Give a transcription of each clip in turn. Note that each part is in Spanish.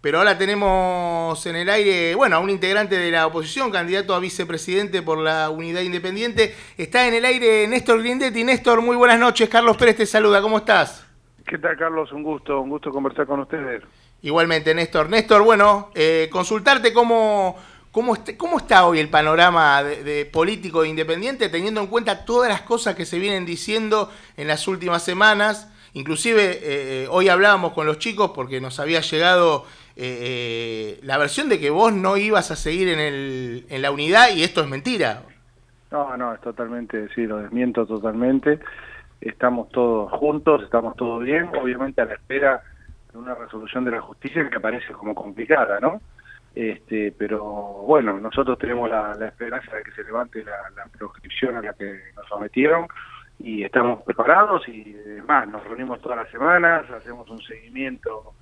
Pero ahora tenemos en el aire, bueno, a un integrante de la oposición, candidato a vicepresidente por la Unidad Independiente. Está en el aire Néstor Grindetti. Néstor, muy buenas noches. Carlos Pérez te saluda. ¿Cómo estás? ¿Qué tal, Carlos? Un gusto, un gusto conversar con ustedes. Igualmente, Néstor. Néstor, bueno, eh, consultarte cómo, cómo, cómo está hoy el panorama de, político de Independiente, teniendo en cuenta todas las cosas que se vienen diciendo en las últimas semanas. Inclusive eh, eh, hoy hablábamos con los chicos porque nos había llegado eh, la versión de que vos no ibas a seguir en, el, en la unidad y esto es mentira. No, no, es totalmente, sí, lo desmiento totalmente. Estamos todos juntos, estamos todos bien, obviamente a la espera de una resolución de la justicia que parece como complicada, ¿no? Este, pero bueno, nosotros tenemos la, esperanza de que se levante la, la proscripción a la que nos sometieron y estamos preparados y además nos reunimos todas las semanas, hacemos un seguimiento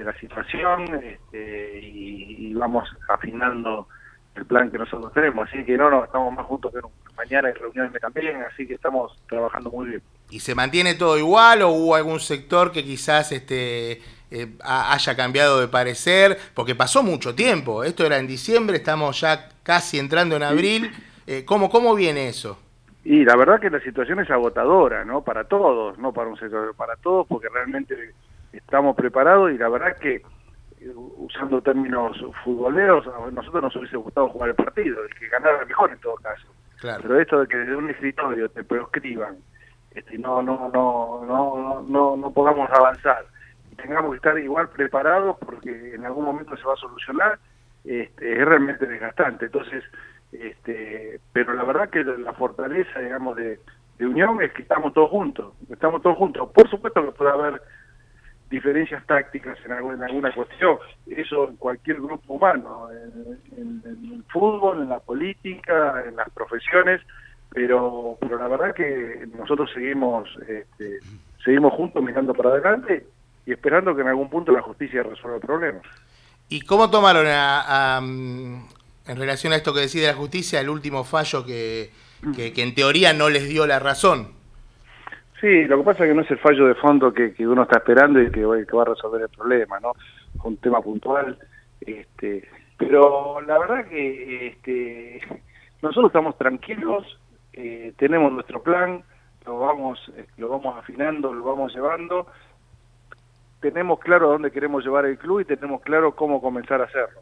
de la situación este, y, vamos afinando el plan que nosotros tenemos. Así que no, no, estamos más juntos que nunca. Mañana hay reuniones también, así que estamos trabajando muy bien. ¿Y se mantiene todo igual o hubo algún sector que quizás este eh, haya cambiado de parecer? Porque pasó mucho tiempo. Esto era en diciembre, estamos ya casi entrando en abril. Eh, ¿cómo, ¿Cómo viene eso? Y la verdad que la situación es agotadora, ¿no? Para todos, no para un sector, para todos, porque realmente estamos preparados y la verdad que, eh, usando términos futboleros, a nosotros nos hubiese gustado jugar el partido, el que ganara mejor en todo caso. Pero esto de que desde un escritorio te proscriban, este, no, no, no, no, no, no podamos avanzar y tengamos que estar igual preparados porque en algún momento se va a solucionar, este, es realmente desgastante. Entonces, este, pero la verdad que la fortaleza, digamos, de, de unión es que estamos todos juntos, estamos todos juntos. Por supuesto que puede haber diferencias tácticas en alguna, en alguna cuestión, eso en cualquier grupo humano, en, el fútbol, en la política, en las profesiones, pero, pero la verdad que nosotros seguimos, este, seguimos juntos mirando para adelante y esperando que en algún punto la justicia resuelva el problema. ¿Y cómo tomaron a, en relación a esto que decide la justicia, el último fallo que, que, en teoría no les dio la razón. Sí, lo que pasa es que no es el fallo de fondo que, uno está esperando y que, va a resolver el problema, ¿no? Es un tema puntual. Este, pero la verdad que este, nosotros estamos tranquilos, eh, tenemos nuestro plan, lo vamos, lo vamos afinando, lo vamos llevando, tenemos claro a dónde queremos llevar el club y tenemos claro cómo comenzar a hacerlo.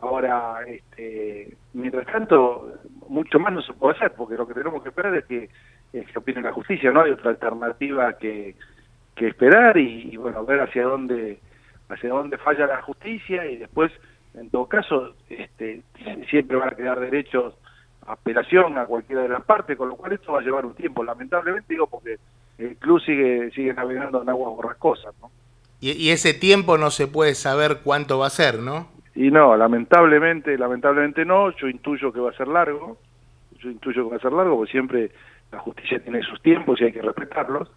Ahora, este, mientras tanto, mucho más no se puede hacer, porque lo que tenemos que esperar es que, es que opine la justicia, no hay otra alternativa que, que esperar y, bueno, ver hacia dónde hacia dónde falla la justicia y después, en todo caso, este, siempre van a quedar derechos a apelación a cualquiera de las partes, con lo cual esto va a llevar un tiempo, lamentablemente digo, porque el club sigue sigue navegando en aguas borrascosas, ¿no? Y, y ese tiempo no se puede saber cuánto va a ser, ¿no? Y no, lamentablemente, lamentablemente no, yo intuyo que va a ser largo, yo intuyo que va a ser largo, porque siempre la justicia tiene sus tiempos y hay que respetarlos.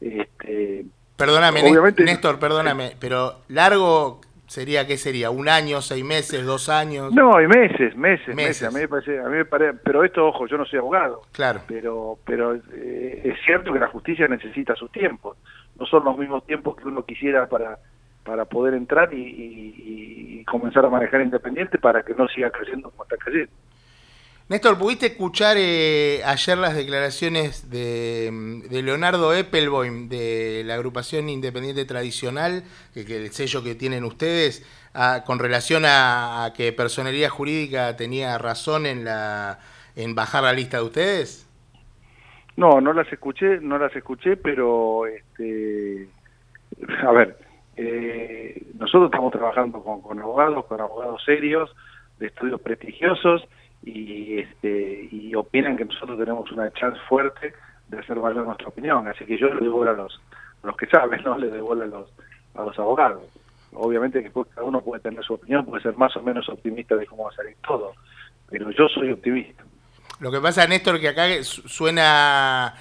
Este, perdóname, Néstor, perdóname, pero largo sería, ¿qué sería? ¿Un año, seis meses, dos años? No, y meses, meses, meses. A mí me parece, a mí me parece, pero esto, ojo, yo no soy abogado. Claro. Pero, pero eh, es cierto que la justicia necesita sus tiempos. No son los mismos tiempos que uno quisiera para para poder entrar y, comenzar a manejar independiente para que no siga creciendo como está creciendo. Néstor, ¿pudiste escuchar eh, ayer las declaraciones de, Leonardo Eppelboim de la agrupación independiente tradicional, que, el sello que tienen ustedes, con relación a, que personería jurídica tenía razón en, la, en bajar la lista de ustedes? No, no las escuché, no las escuché, pero este, a ver, eh, nosotros estamos trabajando con, abogados, con abogados serios, de estudios prestigiosos, y, este, y opinan que nosotros tenemos una chance fuerte de hacer valer nuestra opinión. Así que yo le devuelvo a los, los que saben, no le devuelvo a los, a los abogados. Obviamente que cada uno puede tener su opinión, puede ser más o menos optimista de cómo va a salir todo, pero yo soy optimista. Lo que pasa, Néstor, que acá suena,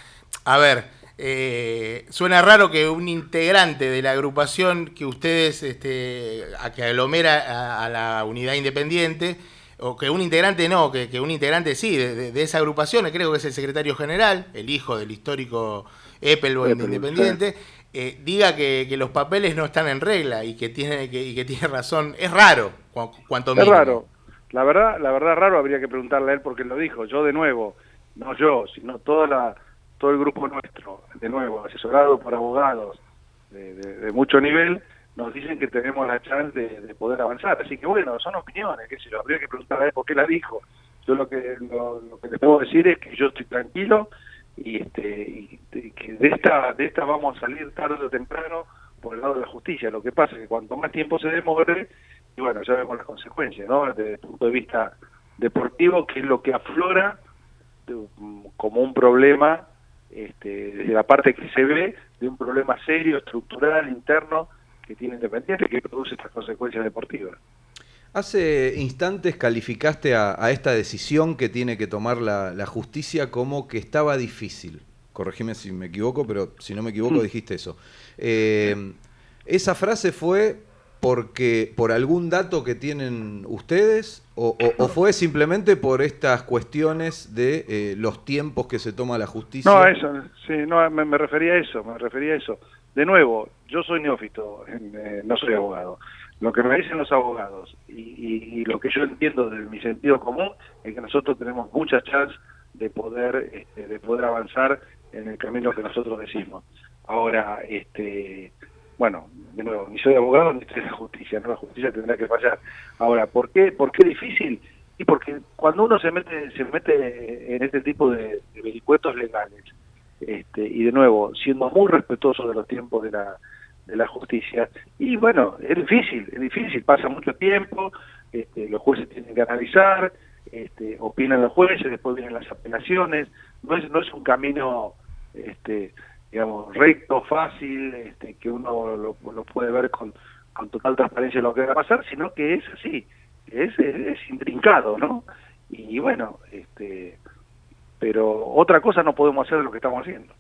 a ver, eh, suena raro que un integrante de la agrupación que ustedes, este, a que aglomera a, la unidad independiente, o que un integrante no, que, un integrante sí, de, esa agrupación, creo que es el secretario general, el hijo del histórico Eppelboy Independiente, eh, diga que, los papeles no están en regla y que tiene, que, y que tiene razón. Es raro, cuanto menos. Es raro. La verdad, la verdad raro habría que preguntarle a él porque lo dijo. Yo de nuevo, no yo, sino toda la, todo el grupo nuestro, de nuevo, asesorado por abogados de, mucho nivel, nos dicen que tenemos la chance de, poder avanzar. Así que bueno, son opiniones, que si habría que preguntarle a él por qué la dijo. Yo lo que, lo, que les puedo decir es que yo estoy tranquilo y, este, que de esta, de esta vamos a salir tarde o temprano por el lado de la justicia. Lo que pasa es que cuanto más tiempo se demore, y bueno, ya vemos las consecuencias, ¿no? Desde el punto de vista deportivo, que es lo que aflora como un problema, este, desde la parte que se ve, de un problema serio, estructural, interno, que tiene Independiente, que produce estas consecuencias deportivas. Hace instantes calificaste a, esta decisión que tiene que tomar la, justicia como que estaba difícil. Corregime si me equivoco, pero si no me equivoco mm. dijiste eso. Eh, ¿Esa frase fue porque por algún dato que tienen ustedes o, fue simplemente por estas cuestiones de eh, los tiempos que se toma la justicia? No, eso, sí, no, me, refería a eso, me refería a eso. De nuevo, yo soy neófito, eh, no soy abogado. Lo que me dicen los abogados y, lo que yo entiendo de mi sentido común es que nosotros tenemos muchas chances de poder este, de poder avanzar en el camino que nosotros decimos. Ahora, este, bueno, de nuevo, ni soy abogado ni estoy la justicia, no la justicia tendrá que fallar. Ahora, ¿por qué, por qué difícil? Y porque cuando uno se mete se mete en este tipo de, de vericuetos legales, este, y de nuevo, siendo muy respetuoso de los tiempos de la de la justicia. Y bueno, es difícil, es difícil, pasa mucho tiempo, este, los jueces tienen que analizar, este, opinan los jueces, después vienen las apelaciones, no es, no es un camino, este, digamos, recto, fácil, este, que uno lo, puede ver con, con total transparencia lo que va a pasar, sino que es así, es, es, intrincado, ¿no? Y bueno, este, pero otra cosa no podemos hacer de lo que estamos haciendo.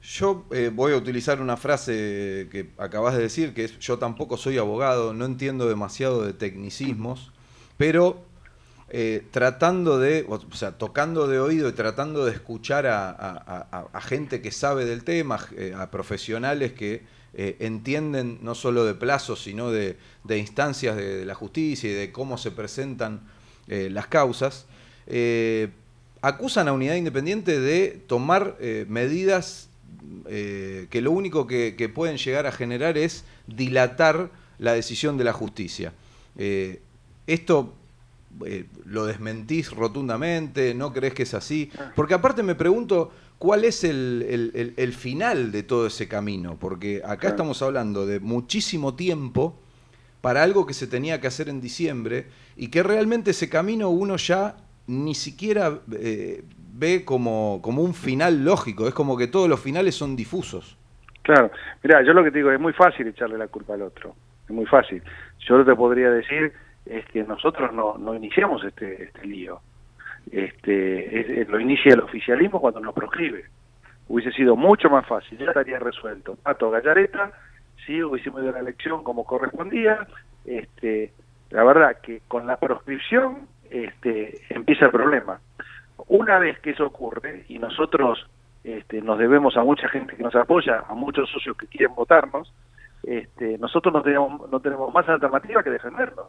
Yo eh, voy a utilizar una frase que acabas de decir, que es yo tampoco soy abogado, no entiendo demasiado de tecnicismos, pero eh, tratando de, o sea, tocando de oído y tratando de escuchar a, gente que sabe del tema, eh, a profesionales que entienden no solo de plazos, sino de, instancias de, la justicia y de cómo se presentan las causas, acusan a Unidad Independiente de tomar medidas eh, que lo único que, pueden llegar a generar es dilatar la decisión de la justicia. Eh, esto eh, lo desmentís rotundamente, no crees que es así, porque aparte me pregunto cuál es el, final de todo ese camino, porque acá estamos hablando de muchísimo tiempo para algo que se tenía que hacer en diciembre y que realmente ese camino uno ya ni siquiera ve como, como un final lógico, es como que todos los finales son difusos. Claro, mira, yo lo que te digo, es muy fácil echarle la culpa al otro, es muy fácil. Yo te podría decir es que nosotros no, no iniciamos este, este lío, este, lo inicia el oficialismo cuando nos proscribe. Hubiese sido mucho más fácil, ya estaría resuelto. Pato Gallareta, sí, hubiésemos ido a la elección como correspondía, este, la verdad que con la proscripción este, empieza el problema. Una vez que eso ocurre, y nosotros este, nos debemos a mucha gente que nos apoya, a muchos socios que quieren votarnos, este, nosotros no tenemos, no tenemos más alternativa que defendernos.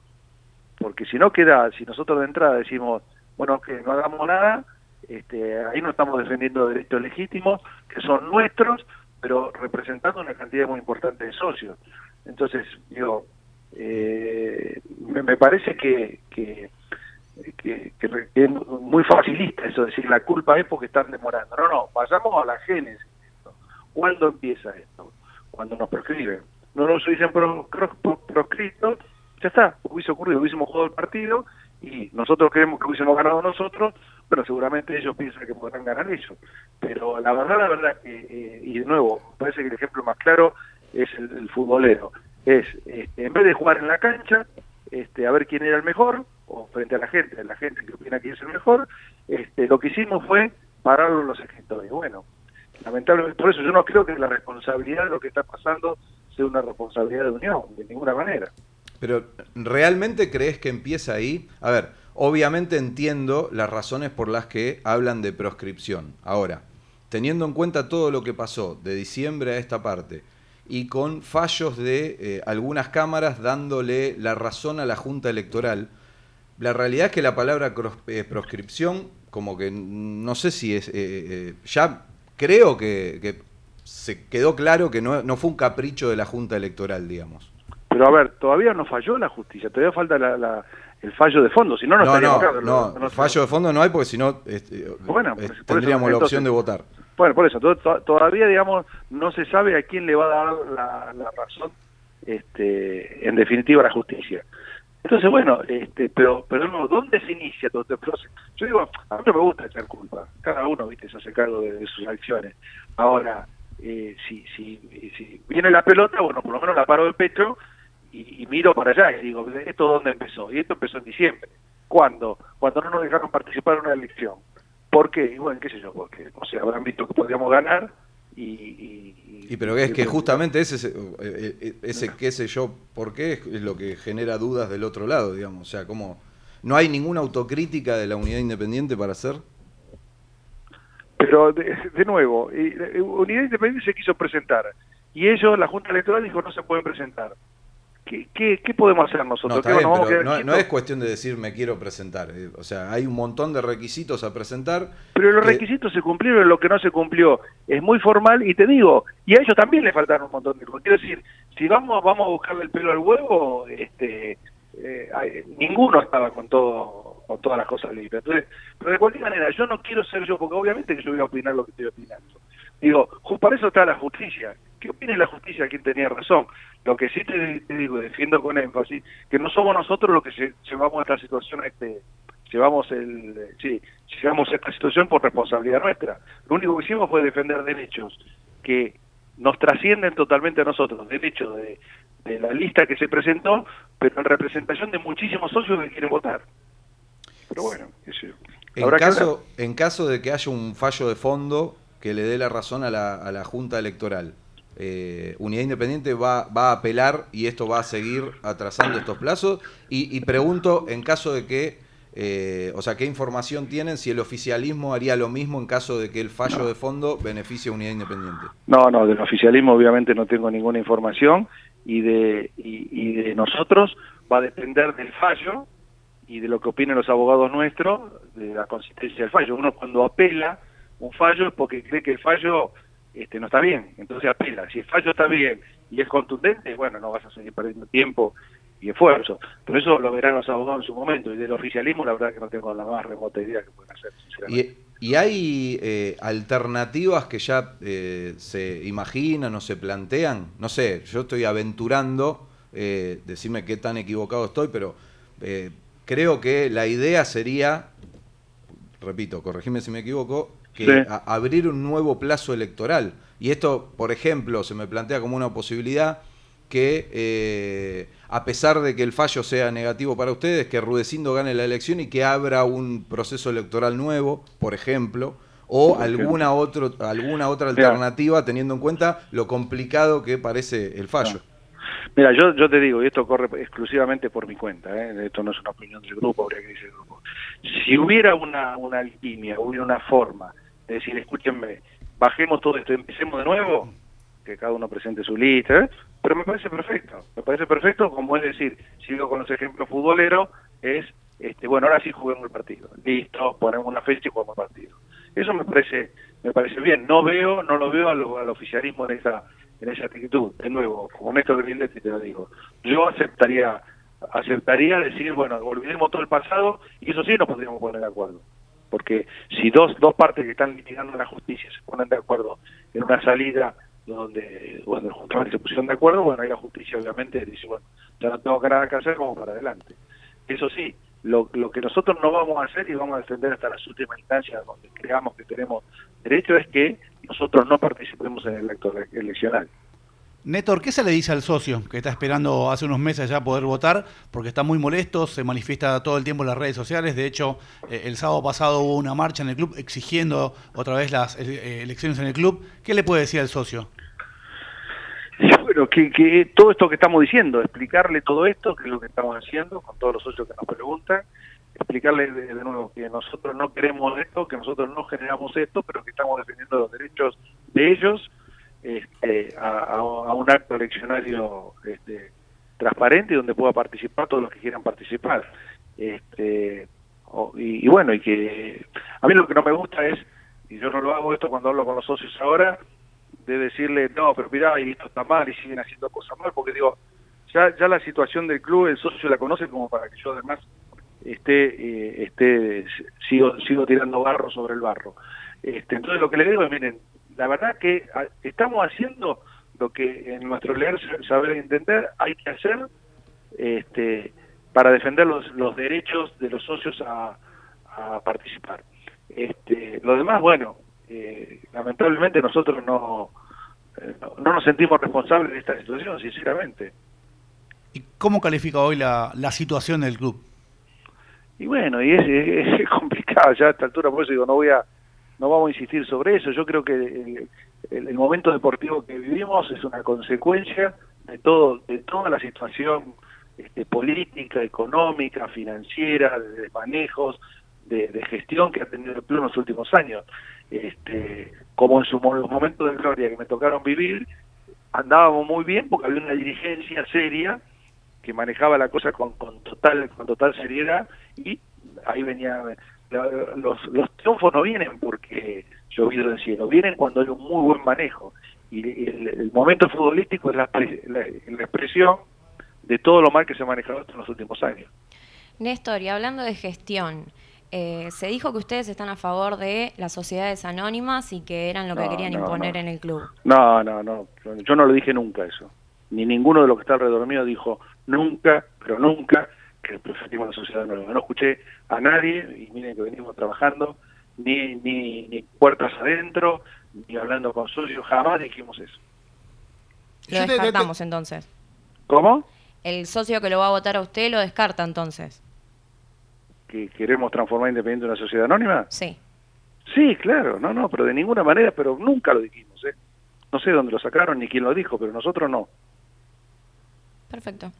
Porque si no queda, si nosotros de entrada decimos, bueno, que no hagamos nada, este, ahí no estamos defendiendo derechos legítimos, que son nuestros, pero representando una cantidad muy importante de socios. Entonces, digo, eh, me, parece que, que que, es muy facilista eso, decir la culpa es porque están demorando. No, no, pasamos a la génesis. ¿Cuándo empieza esto? Cuando nos prescriben. No nos hubiesen proscrito, ya está, hubiese ocurrido, hubiésemos jugado el partido y nosotros creemos que hubiésemos ganado nosotros, pero seguramente ellos piensan que podrán ganar ellos. Pero la verdad, la verdad, que, eh, y de nuevo, parece que el ejemplo más claro es el, futbolero. Es, este, en vez de jugar en la cancha, este, a ver quién era el mejor, o frente a la gente, la gente que opina que es el mejor, este, lo que hicimos fue pararlo en los escritores. Bueno, lamentablemente, por eso yo no creo que la responsabilidad de lo que está pasando sea una responsabilidad de Unión, de ninguna manera. Pero, ¿realmente crees que empieza ahí? A ver, obviamente entiendo las razones por las que hablan de proscripción. Ahora, teniendo en cuenta todo lo que pasó de diciembre a esta parte, y con fallos de eh, algunas cámaras dándole la razón a la Junta Electoral, la realidad es que la palabra eh, proscripción, como que no sé si es, eh, ya creo que, se quedó claro que no, no fue un capricho de la Junta Electoral, digamos. Pero a ver, todavía no falló la justicia, todavía falta el fallo de fondo, si no, no, no, no, no, fallo de fondo no hay porque si no este, bueno, tendríamos la opción de votar. Bueno, por eso, todavía, digamos, no se sabe a quién le va a dar la, razón, este, en definitiva, la justicia. Entonces, bueno, este, pero, pero ¿dónde se inicia todo este proceso? Yo digo, a mí no me gusta echar culpa. Cada uno, viste, se hace cargo de, sus acciones. Ahora, eh, si, si, si viene la pelota, bueno, por lo menos la paro del pecho y, miro para allá y digo, ¿esto dónde empezó? Y esto empezó en diciembre. ¿Cuándo? Cuando no nos dejaron participar en una elección. ¿Por qué? Y bueno, qué sé yo, porque, o sea, habrán visto que podíamos ganar y... Y, pero es que justamente ese, ese, eh, ese qué sé yo, ¿por qué? Es lo que genera dudas del otro lado, digamos. O sea, como ¿no hay ninguna autocrítica de la unidad independiente para hacer? Pero, de, nuevo, eh, Unidad Independiente se quiso presentar y ellos, la Junta Electoral dijo no se pueden presentar. ¿Qué, podemos hacer nosotros? No, es cuestión de decir me quiero presentar. Eh, o sea, hay un montón de requisitos a presentar. Pero los requisitos se cumplieron, lo que no se cumplió es muy formal y te digo, y a ellos también le faltaron un montón de cosas. Quiero decir, si vamos vamos a buscarle el pelo al huevo, este, eh, ninguno estaba con todo con todas las cosas libres. Entonces, pero de cualquier manera, yo no quiero ser yo, porque obviamente que yo voy a opinar lo que estoy opinando. Digo, para eso está la justicia. ¿Qué opine la justicia quien tenía razón? Lo que sí te, digo, defiendo con énfasis, que no somos nosotros los que llevamos esta situación, este, llevamos el, sí, llevamos esta situación por responsabilidad nuestra. Lo único que hicimos fue defender derechos que nos trascienden totalmente a nosotros, derechos de, de la lista que se presentó, pero en representación de muchísimos socios que quieren votar. Pero bueno, eso. En caso, en caso de que haya un fallo de fondo que le dé la razón a la, a la Junta Electoral, eh, Unidad Independiente va, va, a apelar y esto va a seguir atrasando estos plazos. Y, pregunto, en caso de que, eh, o sea, ¿qué información tienen si el oficialismo haría lo mismo en caso de que el fallo de fondo beneficie a Unidad Independiente? No, no, del oficialismo obviamente no tengo ninguna información y de, y, de nosotros va a depender del fallo y de lo que opinen los abogados nuestros, de la consistencia del fallo. Uno cuando apela un fallo es porque cree que el fallo este, no está bien, entonces apela. Si el fallo está bien y es contundente, bueno, no vas a seguir perdiendo tiempo y esfuerzo. Pero eso lo verán los abogados en su momento. Y del oficialismo, la verdad que no tengo la más remota idea que pueden hacer, sinceramente. ¿Y, hay eh, alternativas que ya eh, se imaginan o se plantean? No sé, yo estoy aventurando, eh, decime qué tan equivocado estoy, pero eh, creo que la idea sería, repito, corregime si me equivoco, que abrir un nuevo plazo electoral. Y esto, por ejemplo, se me plantea como una posibilidad que, eh, a pesar de que el fallo sea negativo para ustedes, que Rudecindo gane la elección y que abra un proceso electoral nuevo, por ejemplo, o alguna, otro, alguna otra alternativa teniendo en cuenta lo complicado que parece el fallo. Mira, yo, yo te digo, y esto corre exclusivamente por mi cuenta, ¿eh? esto no es una opinión del grupo, habría que decir el grupo. Si hubiera una, una alquimia, hubiera una forma es decir, escúchenme, bajemos todo esto, empecemos de nuevo, que cada uno presente su lista, ¿eh? pero me parece perfecto, me parece perfecto, como es decir, sigo con los ejemplos futboleros, es, este bueno, ahora sí juguemos el partido, listo, ponemos una fecha y jugamos el partido. Eso me parece me parece bien, no veo, no lo veo al, oficialismo en esa en esa actitud, de nuevo, como Néstor Grindetti te lo digo, yo aceptaría aceptaría decir, bueno, olvidemos todo el pasado y eso sí nos podríamos poner de acuerdo porque si dos, dos partes que están litigando la justicia se ponen de acuerdo en una salida donde, bueno, justamente se pusieron de acuerdo, bueno, ahí la justicia obviamente dice, bueno, ya no tengo nada que hacer, como para adelante. Eso sí, lo, lo que nosotros no vamos a hacer y vamos a defender hasta las últimas instancias donde creamos que tenemos derecho es que nosotros no participemos en el acto eleccional. Néstor, ¿qué se le dice al socio que está esperando hace unos meses ya poder votar? Porque está muy molesto, se manifiesta todo el tiempo en las redes sociales. De hecho, eh, el sábado pasado hubo una marcha en el club exigiendo otra vez las eh, elecciones en el club. ¿Qué le puede decir al socio? Bueno, que, que todo esto que estamos diciendo, explicarle todo esto, que es lo que estamos haciendo con todos los socios que nos preguntan, explicarle de, nuevo que nosotros no queremos esto, que nosotros no generamos esto, pero que estamos defendiendo los derechos de ellos este, a, un acto eleccionario este, transparente donde pueda participar todos los que quieran participar. Este, y, bueno, y que a mí lo que no me gusta es, y yo no lo hago esto cuando hablo con los socios ahora, de decirle, no, pero mira, y esto está mal y siguen haciendo cosas mal, porque digo, ya, ya la situación del club, el socio la conoce como para que yo además esté, eh, esté sigo, sigo tirando barro sobre el barro. Este, entonces lo que le digo es, miren, la verdad que ah, estamos haciendo lo que en nuestro leer, saber y entender hay que hacer este, para defender los, los derechos de los socios a, participar. Este, lo demás, bueno, eh, lamentablemente nosotros eh, no, no, nos sentimos responsables de esta situación, sinceramente. ¿Y cómo califica hoy la, la situación del club? Y bueno, y es, es, complicado ya a esta altura, por eso digo, no voy a no vamos a insistir sobre eso. Yo creo que el, momento deportivo que vivimos es una consecuencia de todo de toda la situación este, política, económica, financiera, de manejos, de, gestión que ha tenido el club en los últimos años. Este, como en su los momentos de gloria que me tocaron vivir, andábamos muy bien porque había una dirigencia seria que manejaba la cosa con, con total con total seriedad y ahí venía los, los triunfos no vienen porque llovido del cielo, vienen cuando hay un muy buen manejo. Y el, momento futbolístico es la, expresión de todo lo mal que se ha manejado en los últimos años. Néstor, y hablando de gestión, eh, se dijo que ustedes están a favor de las sociedades anónimas y que eran lo que querían imponer en el club. No, no, no, yo no lo dije nunca eso. Ni ninguno de los que está alrededor mío dijo nunca, pero nunca que preferimos la sociedad anónima. No escuché a nadie, y miren que venimos trabajando, ni, ni, ni puertas adentro, ni hablando con socios, jamás dijimos eso. Lo descartamos entonces. ¿Cómo? El socio que lo va a votar a usted lo descarta entonces. ¿Que queremos transformar Independiente en una sociedad anónima? Sí. Sí, claro, no, no, pero de ninguna manera, pero nunca lo dijimos, ¿eh? No sé dónde lo sacaron ni quién lo dijo, pero nosotros no. Perfecto.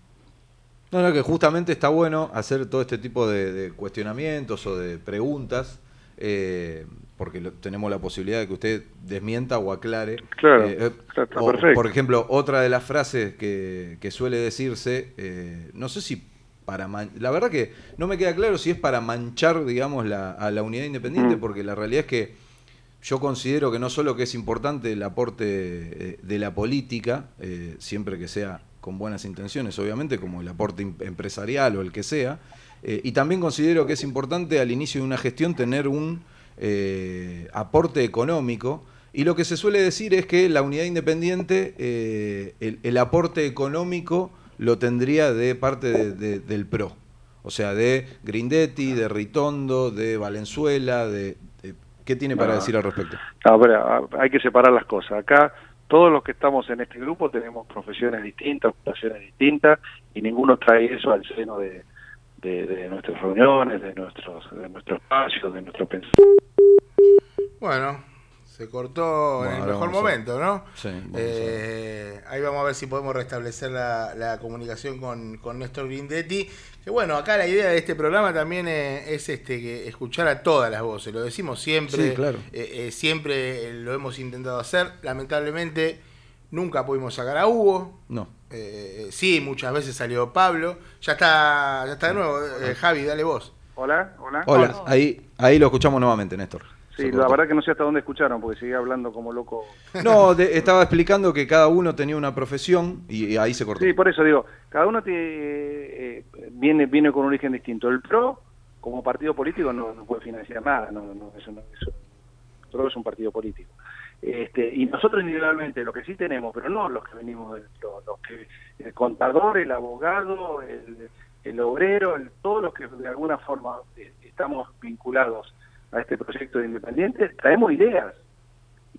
No, no, que justamente está bueno hacer todo este tipo de, cuestionamientos o de preguntas, eh, porque tenemos la posibilidad de que usted desmienta o aclare. Claro, eh, eh, perfecto. Por ejemplo, otra de las frases que, suele decirse, no sé si para... la verdad que no me queda claro si es para manchar, digamos, la, a la unidad independiente, mm. porque la realidad es que yo considero que no solo que es importante el aporte de la política, siempre que sea con buenas intenciones, obviamente, como el aporte empresarial o el que sea. Eh, y también considero que es importante al inicio de una gestión tener un eh, aporte económico. Y lo que se suele decir es que la unidad independiente, eh, el, aporte económico lo tendría de parte del PRO. O sea, de Grindetti, de Ritondo, de Valenzuela, de, ¿Qué tiene para decir al respecto? hay que separar las cosas. Acá todos los que estamos en este grupo tenemos profesiones distintas, ocupaciones distintas, y ninguno trae eso al seno de, nuestras reuniones, de nuestros, de nuestro espacio, de nuestro pensamiento. Bueno, se cortó en el mejor momento, ¿no? Sí. Eh, ahí vamos a ver si podemos restablecer la, comunicación con, con Néstor Grindetti. Que bueno, acá la idea de este programa también es, este que escuchar a todas las voces. Lo decimos siempre, claro. Eh, eh, siempre lo hemos intentado hacer. Lamentablemente nunca pudimos sacar a Hugo. No. Eh, sí, muchas veces salió Pablo. Ya está, ya está de nuevo. Javi, dale vos. Hola, hola. Hola, ahí, ahí lo escuchamos nuevamente, Néstor. Sí, la verdad que no sé hasta dónde escucharon, porque seguía hablando como loco. No, estaba explicando que cada uno tenía una profesión y, ahí se cortó. Sí, por eso digo, cada uno eh, viene, viene con un origen distinto. El PRO, como partido político, no, puede financiar nada, no, no, eso no, eso, PRO es un partido político. Este, y nosotros individualmente lo que sí tenemos, pero no los que venimos del PRO, los que, el contador, el abogado, el, el obrero, el, todos los que de alguna forma eh, estamos vinculados a este proyecto de Independiente, traemos ideas,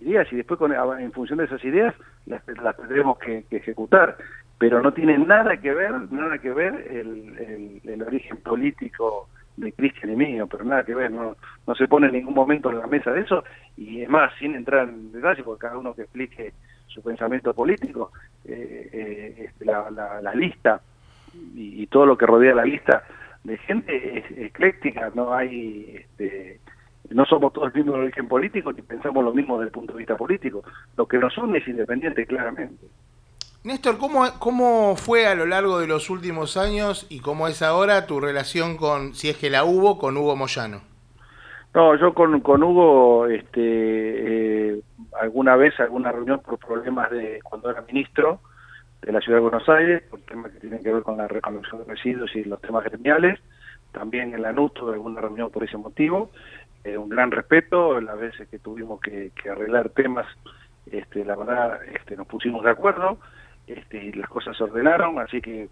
ideas y después con, en función de esas ideas las, tendremos que, ejecutar, pero no tiene nada que ver, nada que ver el, el, origen político de Cristian y mío, pero nada que ver, no, no se pone en ningún momento en la mesa de eso, y es más, sin entrar en detalle, porque cada uno que explique su pensamiento político, eh, este, la, lista y, todo lo que rodea la lista de gente es ecléctica, no hay... Este, no somos todos el mismo de origen político ni pensamos lo mismo desde el punto de vista político. Lo que nos une es independiente, claramente. Néstor, ¿cómo, ¿cómo fue a lo largo de los últimos años y cómo es ahora tu relación con, si es que la hubo, con Hugo Moyano? No, yo con, con Hugo, este, eh, alguna vez, alguna reunión por problemas de cuando era ministro de la Ciudad de Buenos Aires, por temas que tienen que ver con la recolección de residuos y los temas gremiales, también en la NUT tuve alguna reunión por ese motivo, eh, un gran respeto, las veces que tuvimos que, arreglar temas, este, la verdad, este, nos pusimos de acuerdo, este, y las cosas se ordenaron, así que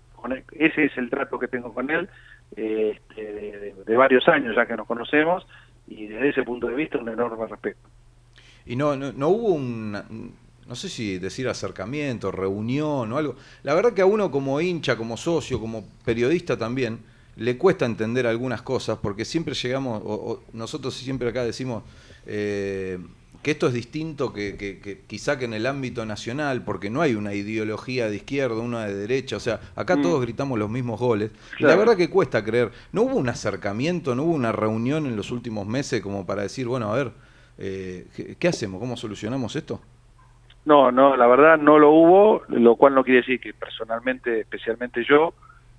ese es el trato que tengo con él, este, de varios años ya que nos conocemos, y desde ese punto de vista un enorme respeto. Y no, no, hubo un, no sé si decir acercamiento, reunión o algo. La verdad que a uno como hincha, como socio, como periodista también, le cuesta entender algunas cosas porque siempre llegamos, o, nosotros siempre acá decimos eh, que esto es distinto que, quizá que en el ámbito nacional, porque no hay una ideología de izquierda, una de derecha, o sea, acá mm. todos gritamos los mismos goles. Y la verdad que cuesta creer. ¿No hubo un acercamiento, no hubo una reunión en los últimos meses como para decir, bueno, a ver, eh, ¿qué, hacemos? ¿Cómo solucionamos esto? No, no, la verdad no lo hubo, lo cual no quiere decir que personalmente, especialmente yo,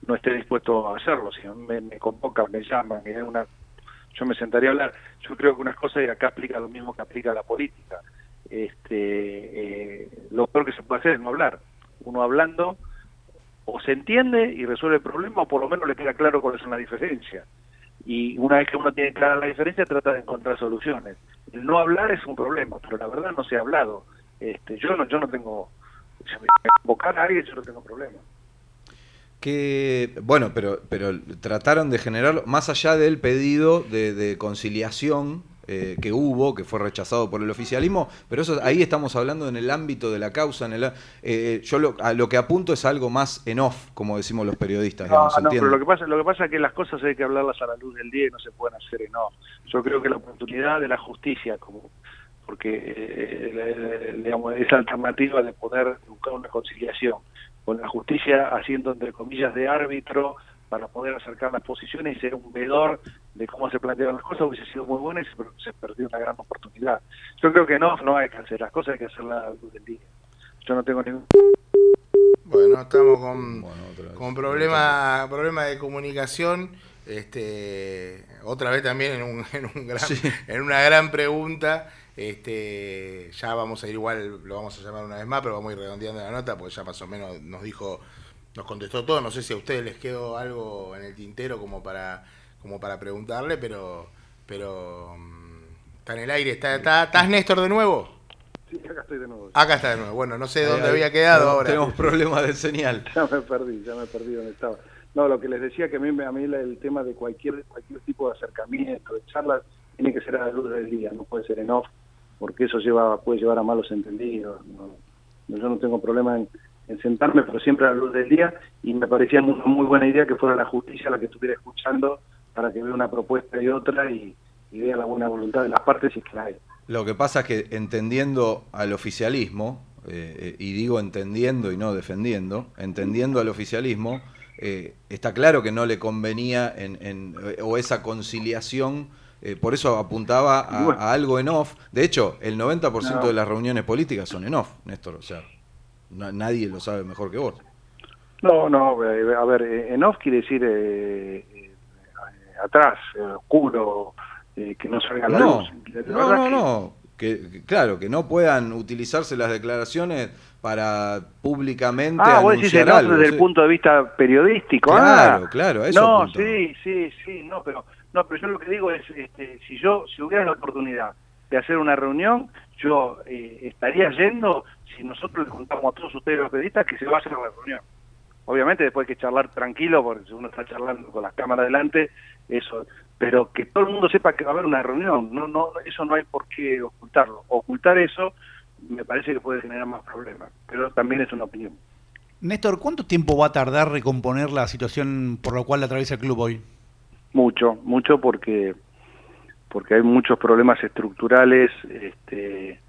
no esté dispuesto a hacerlo. Si me, me convocan, me llaman, es una yo me sentaría a hablar. Yo creo que unas cosas y acá aplica lo mismo que aplica la política. Este, eh, lo peor que se puede hacer es no hablar. Uno hablando o se entiende y resuelve el problema o por lo menos le queda claro cuál es la diferencia. Y una vez que uno tiene clara la diferencia trata de encontrar soluciones. El no hablar es un problema, pero la verdad no se ha hablado. Este, yo no yo no tengo si me a alguien yo no tengo problema que bueno, pero, pero trataron de generar, más allá del pedido de, conciliación eh, que hubo, que fue rechazado por el oficialismo, pero eso ahí estamos hablando en el ámbito de la causa. En el, eh, yo lo, a lo que apunto es algo más en off, como decimos los periodistas. No, no, pero lo que, pasa, lo que pasa es que las cosas hay que hablarlas a la luz del día y no se pueden hacer en off. Yo creo que la oportunidad de la justicia, como porque eh, digamos, esa alternativa de poder buscar una conciliación con la justicia haciendo entre comillas de árbitro para poder acercar las posiciones y ser un vedor de cómo se plantean las cosas hubiese sido muy buena y se, perdió una gran oportunidad. Yo creo que no, no hay que hacer las cosas, hay que hacerlas a luz del día. Yo no tengo ningún... Bueno, estamos con, con problema, problema de comunicación. Este, otra vez también en, un, en, un gran, en una gran pregunta. Este, ya vamos a ir igual, lo vamos a llamar una vez más, pero vamos a ir redondeando la nota, porque ya más o menos nos dijo, nos contestó todo. No sé si a ustedes les quedó algo en el tintero como para, como para preguntarle, pero, pero mm, está en el aire. ¿Está, está, ¿Estás Néstor de nuevo? Sí, acá estoy de nuevo. Acá está de nuevo. Bueno, no sé dónde había quedado ahora. Tenemos problemas de señal. Ya me perdí, ya me perdí donde estaba. No, lo que les decía que a mí, a mí el tema de cualquier, cualquier tipo de acercamiento, de charlas, tiene que ser a la luz del día, no puede ser en off porque eso lleva puede llevar a malos entendidos. yo no tengo problema en, sentarme, pero siempre a la luz del día, y me parecía una muy buena idea que fuera la justicia la que estuviera escuchando para que vea una propuesta y otra y, vea la buena voluntad de las partes y que la hay. Lo que pasa es que entendiendo al oficialismo, eh, eh, y digo entendiendo y no defendiendo, entendiendo al oficialismo, eh, está claro que no le convenía en, o esa conciliación eh, por eso apuntaba a, algo en off. De hecho, el 90% de las reuniones políticas son en off, Néstor. O sea, nadie lo sabe mejor que vos. No, no, eh, a ver, eh, en off quiere decir eh, atrás, oscuro, que no salga la no, No, no, no. Que, claro, que no puedan utilizarse las declaraciones para públicamente ah, vos decís desde el punto de vista periodístico. Claro, ah, claro, eso No, sí, sí, sí, no, pero no, pero yo lo que digo es, este, si yo, si hubiera la oportunidad de hacer una reunión, yo eh, estaría yendo si nosotros le contamos a todos ustedes los periodistas que se va a hacer la reunión. Obviamente después hay que charlar tranquilo, porque si uno está charlando con las cámaras delante, eso, pero que todo el mundo sepa que va a haber una reunión, no, no, eso no hay por qué ocultarlo. Ocultar eso me parece que puede generar más problemas, pero también es una opinión. Néstor, ¿cuánto tiempo va a tardar recomponer la situación por la cual atraviesa el club hoy? Mucho, mucho porque porque hay muchos problemas estructurales este,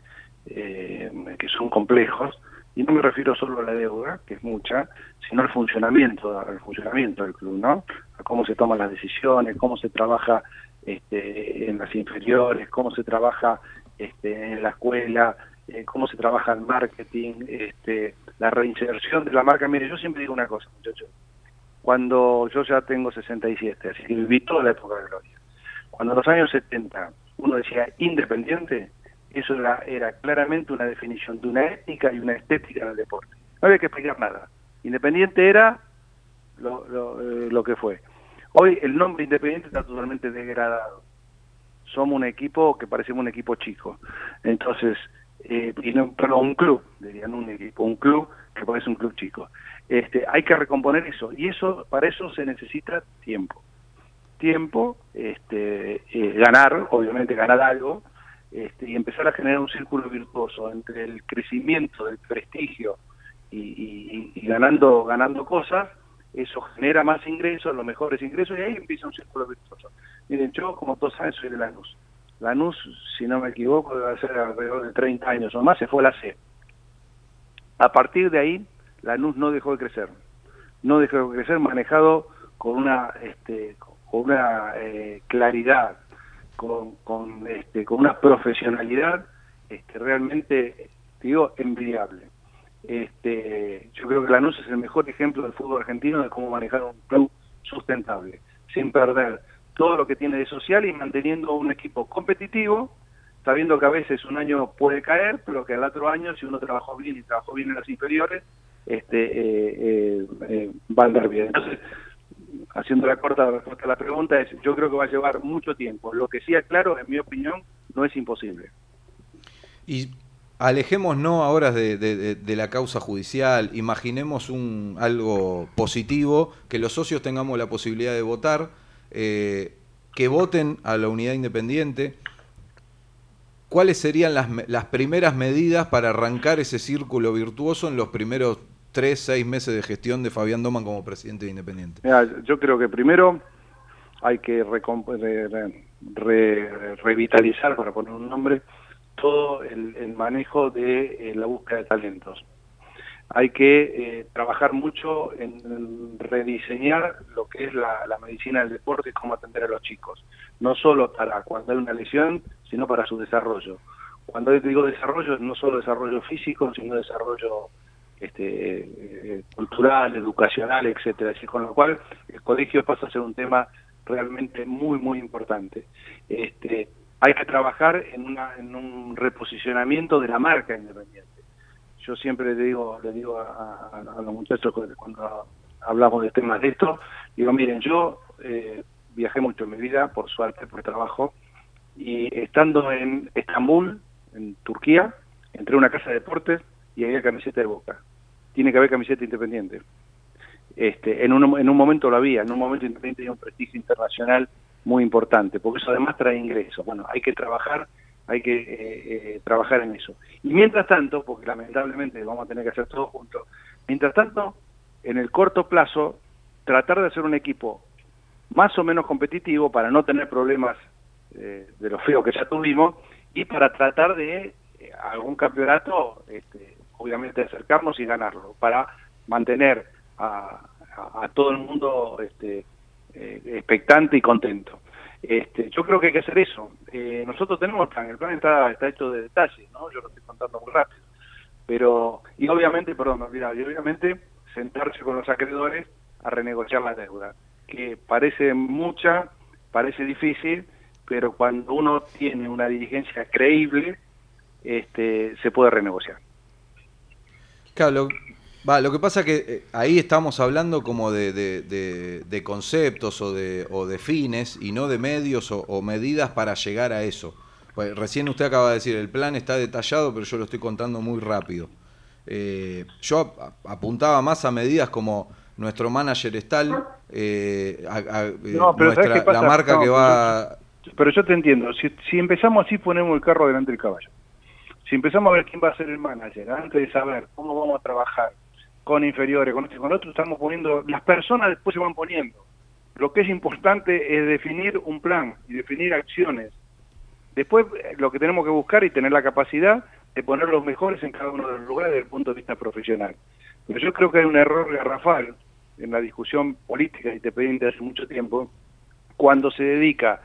eh, que son complejos, y no me refiero solo a la deuda, que es mucha, sino al funcionamiento, al funcionamiento del club, ¿no? A cómo se toman las decisiones, cómo se trabaja este, en las inferiores, cómo se trabaja este, en la escuela, eh, cómo se trabaja el marketing, este, la reinserción de la marca. Mire, yo siempre digo una cosa, muchachos. Cuando yo ya tengo 67, así que viví toda la época de Gloria. Cuando en los años 70 uno decía independiente, eso era, era claramente una definición de una ética y una estética del deporte. No había que explicar nada. Independiente era lo, lo, eh, lo que fue. Hoy el nombre Independiente está totalmente degradado. Somos un equipo que parecemos un equipo chico. Entonces, eh, y no, perdón, un club, dirían un equipo, un club que parece un club chico. Este, hay que recomponer eso y eso para eso se necesita tiempo. Tiempo, este, eh, ganar, obviamente ganar algo, este, y empezar a generar un círculo virtuoso entre el crecimiento del prestigio y, ganando ganando cosas, eso genera más ingresos, los mejores ingresos, y ahí empieza un círculo virtuoso. Miren, yo como todos saben soy de Lanús. Lanús, si no me equivoco, debe ser alrededor de 30 años o más, se fue a la C. A partir de ahí, Lanús no dejó de crecer. No dejó de crecer manejado con una, este, con una eh, claridad, con, con, este, con una profesionalidad este, realmente, digo, envidiable. Este, yo creo que Lanús es el mejor ejemplo del fútbol argentino de cómo manejar un club sustentable, sin perder todo lo que tiene de social y manteniendo un equipo competitivo, sabiendo que a veces un año puede caer, pero que el otro año, si uno trabajó bien y trabajó bien en las inferiores, este, eh, eh, eh, va a andar bien. Entonces, haciendo la corta respuesta a la pregunta, es yo creo que va a llevar mucho tiempo. Lo que sí claro, en mi opinión, no es imposible. Y alejémonos ahora de, de, la causa judicial, imaginemos un algo positivo, que los socios tengamos la posibilidad de votar, eh, que voten a la unidad independiente. ¿Cuáles serían las, las primeras medidas para arrancar ese círculo virtuoso en los primeros tres, seis meses de gestión de Fabián Doman como presidente de Independiente? yo creo que primero hay que revitalizar, para poner un nombre, todo el, manejo de eh, la búsqueda de talentos. Hay que eh, trabajar mucho en, rediseñar lo que es la, medicina del deporte y cómo atender a los chicos. No solo para cuando hay una lesión, sino para su desarrollo. Cuando digo desarrollo, no solo desarrollo físico, sino desarrollo este, eh, cultural, educacional, etcétera. Con lo cual, el colegio pasa a ser un tema realmente muy, muy importante. Este, hay que trabajar en, una, en un reposicionamiento de la marca independiente. Yo siempre le digo, le digo a, los muchachos cuando hablamos de temas de esto, digo, miren, yo eh, viajé mucho en mi vida, por suerte, por trabajo, y estando en Estambul, en Turquía, entré a una casa de deportes y había camiseta de Boca tiene que haber camiseta independiente. Este, en, un, en un momento lo había, en un momento independiente tenía un prestigio internacional muy importante, porque eso además trae ingresos. Bueno, hay que trabajar, hay que eh, eh, trabajar en eso. Y mientras tanto, porque lamentablemente vamos a tener que hacer todo juntos, mientras tanto, en el corto plazo, tratar de hacer un equipo más o menos competitivo para no tener problemas eh, de los feos que ya tuvimos y para tratar de algún campeonato este, obviamente acercarnos y ganarlo, para mantener a, todo el mundo este, eh, expectante y contento. Este, yo creo que hay que hacer eso. Eh, nosotros tenemos plan, el plan está, está hecho de detalles, ¿no? Yo lo estoy contando muy rápido. Pero, y obviamente, perdón, y obviamente sentarse con los acreedores a renegociar la deuda, que parece mucha, parece difícil, pero cuando uno tiene una diligencia creíble, este, se puede renegociar. Claro, lo, va, lo que pasa es que eh, ahí estamos hablando como de, de, conceptos o de, o de fines y no de medios o, medidas para llegar a eso. Pues recién usted acaba de decir, el plan está detallado, pero yo lo estoy contando muy rápido. Eh, yo apuntaba más a medidas como nuestro manager está eh, la marca que va... Pero yo te entiendo, si, si empezamos así ponemos el carro delante del caballo. Si empezamos a ver quién va a ser el manager, antes de saber cómo vamos a trabajar con inferiores, con con otros, estamos poniendo, las personas después se van poniendo. Lo que es importante es definir un plan y definir acciones. Después lo que tenemos que buscar y tener la capacidad de poner los mejores en cada uno de los lugares desde el punto de vista profesional. Pero yo creo que hay un error garrafal en la discusión política independiente hace mucho tiempo, cuando se dedica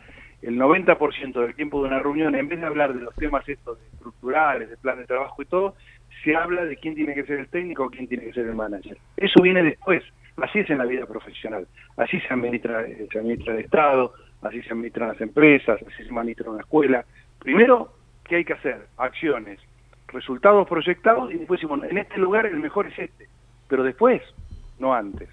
el 90% del tiempo de una reunión, en vez de hablar de los temas estos estructurales, de plan de trabajo y todo, se habla de quién tiene que ser el técnico quién tiene que ser el manager. Eso viene después. Así es en la vida profesional. Así se administra, se administra el Estado, así se administran las empresas, así se administra una escuela. Primero, ¿qué hay que hacer? Acciones, resultados proyectados y después decimos, en este lugar el mejor es este. Pero después, no antes.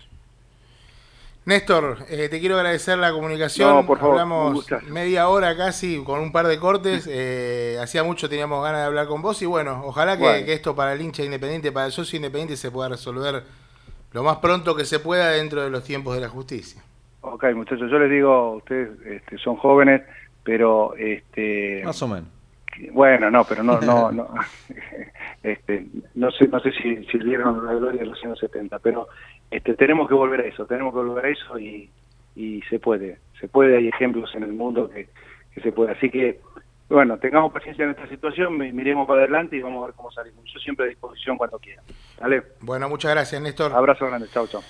Néstor, eh, te quiero agradecer la comunicación. No, por favor, Hablamos media hora casi con un par de cortes. Eh, hacía mucho teníamos ganas de hablar con vos y bueno, ojalá que, esto para el hincha independiente, para el socio independiente se pueda resolver lo más pronto que se pueda dentro de los tiempos de la justicia. Ok, muchachos, yo les digo, ustedes este, son jóvenes, pero... este Más o menos. Bueno, no, pero no, no, no, este, no sé, no sé si, si vieron la gloria de los años 70, pero este, tenemos que volver a eso, tenemos que volver a eso y, y se puede, se puede, hay ejemplos en el mundo que, que se puede, así que bueno, tengamos paciencia en esta situación, miremos para adelante y vamos a ver cómo salimos. Yo siempre a disposición cuando quiera. ¿Vale? Bueno, muchas gracias, Néstor. Abrazo grande, chao, chao.